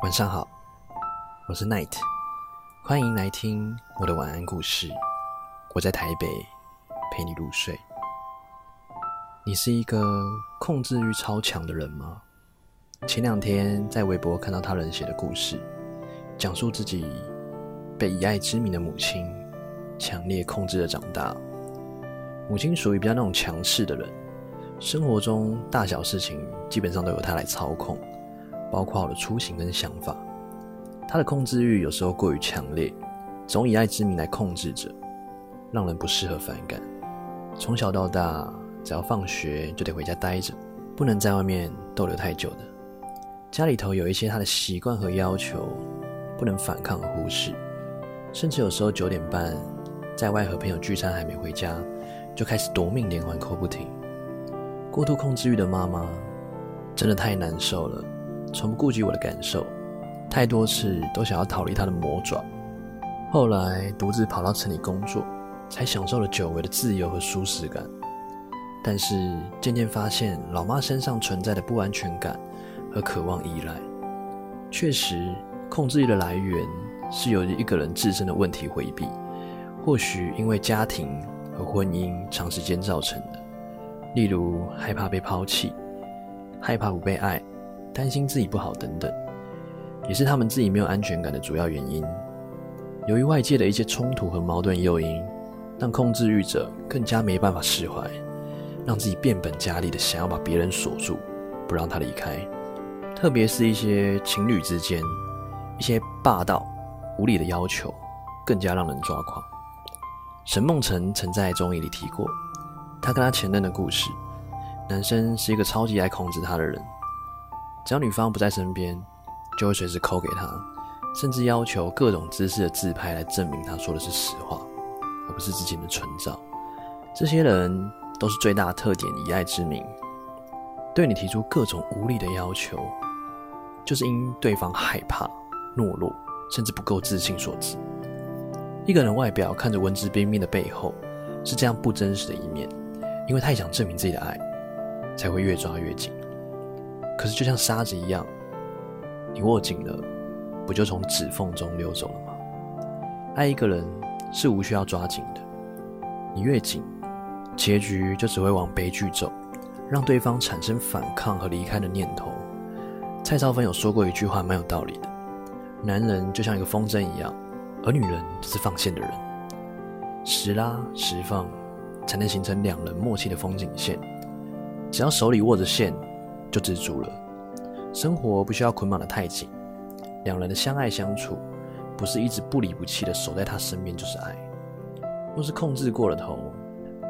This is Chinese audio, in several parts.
晚上好，我是 Night，欢迎来听我的晚安故事。我在台北陪你入睡。你是一个控制欲超强的人吗？前两天在微博看到他人写的故事，讲述自己被以爱之名的母亲强烈控制着长大。母亲属于比较那种强势的人，生活中大小事情基本上都由她来操控。包括我的出行跟想法，他的控制欲有时候过于强烈，总以爱之名来控制着，让人不适合反感。从小到大，只要放学就得回家待着，不能在外面逗留太久的。家里头有一些他的习惯和要求，不能反抗和忽视。甚至有时候九点半在外和朋友聚餐还没回家，就开始夺命连环扣不停。过度控制欲的妈妈，真的太难受了。从不顾及我的感受，太多次都想要逃离他的魔爪。后来独自跑到城里工作，才享受了久违的自由和舒适感。但是渐渐发现，老妈身上存在的不安全感和渴望依赖，确实控制欲的来源是由于一个人自身的问题回避，或许因为家庭和婚姻长时间造成的，例如害怕被抛弃，害怕不被爱。担心自己不好等等，也是他们自己没有安全感的主要原因。由于外界的一些冲突和矛盾诱因，让控制欲者更加没办法释怀，让自己变本加厉的想要把别人锁住，不让他离开。特别是一些情侣之间，一些霸道、无理的要求，更加让人抓狂。沈梦辰曾在综艺里提过，他跟他前任的故事。男生是一个超级爱控制他的人。只要女方不在身边，就会随时扣给他，甚至要求各种姿势的自拍来证明他说的是实话，而不是之前的存照。这些人都是最大的特点，以爱之名，对你提出各种无理的要求，就是因对方害怕、懦弱，甚至不够自信所致。一个人外表看着文质彬彬的背后，是这样不真实的一面，因为太想证明自己的爱，才会越抓越紧。可是，就像沙子一样，你握紧了，不就从指缝中溜走了吗？爱一个人是无需要抓紧的，你越紧，结局就只会往悲剧走，让对方产生反抗和离开的念头。蔡少芬有说过一句话，蛮有道理的：男人就像一个风筝一样，而女人是放线的人，时拉时放，才能形成两人默契的风景线。只要手里握着线。就知足了。生活不需要捆绑的太紧，两人的相爱相处，不是一直不离不弃的守在他身边就是爱。若是控制过了头，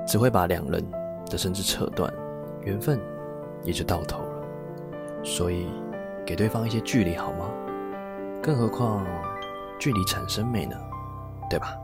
只会把两人的甚至扯断，缘分也就到头了。所以，给对方一些距离好吗？更何况，距离产生美呢，对吧？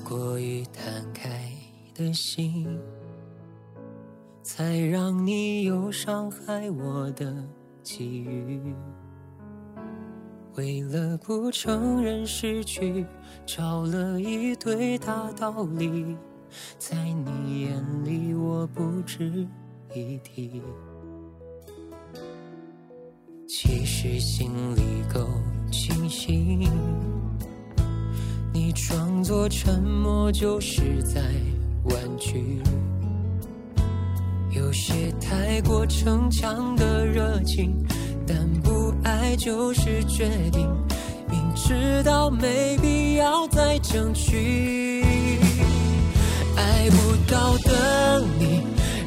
过于摊开的心，才让你有伤害我的机遇。为了不承认失去，找了一堆大道理，在你眼里我不值一提。其实心里够作沉默，就是在婉拒。有些太过逞强的热情，但不爱就是决定。明知道没必要再争取，爱不到的你，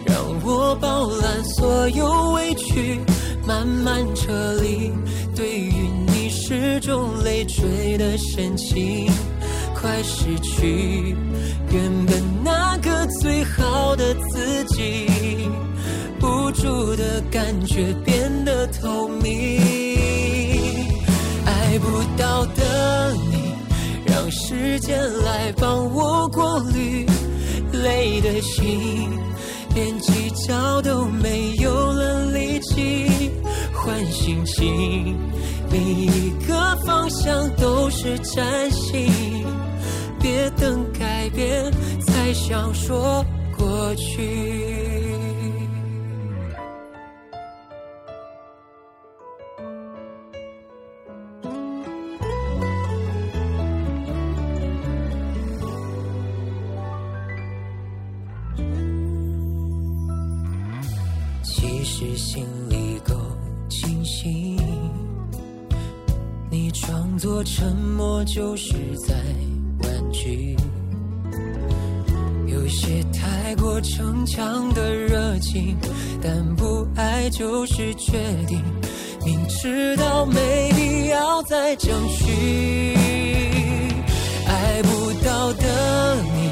让我饱览所有委屈，慢慢撤离。对于你是种累赘的深情。快失去原本那个最好的自己，无助的感觉变得透明，爱不到的你，让。时间来帮我过滤。累的心，连计较都没有了力气。换心情，每一个方向都是崭新，别等改变才想说过去。其实心里够清醒，你装作沉默就是在婉拒。有些太过逞强的热情，但不爱就是决定。明知道没必要再争取，爱不到的你，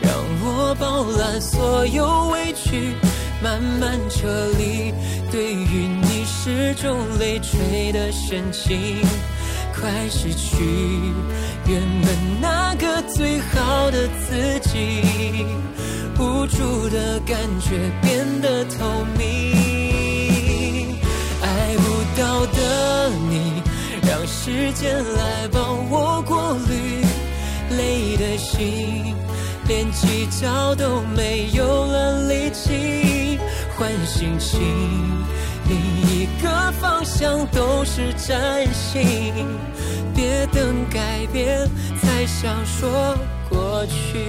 让我饱览所有委屈。慢慢撤离，对于你始终累赘的深情，快失去原本那个最好的自己，无助的感觉变得透明，爱不到的你，让时间来帮我过滤累的心，连计较都没有了力气。换心情，个方向都是崭新。别等改变才想说过去，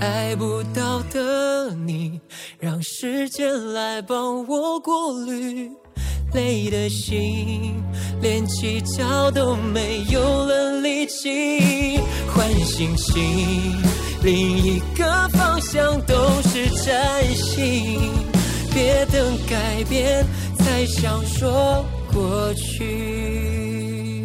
爱不到的你，让时间来帮我过滤累的心，连计较都没有了力气。换心情，另一个方向都是崭新。别等改变，才想说过去。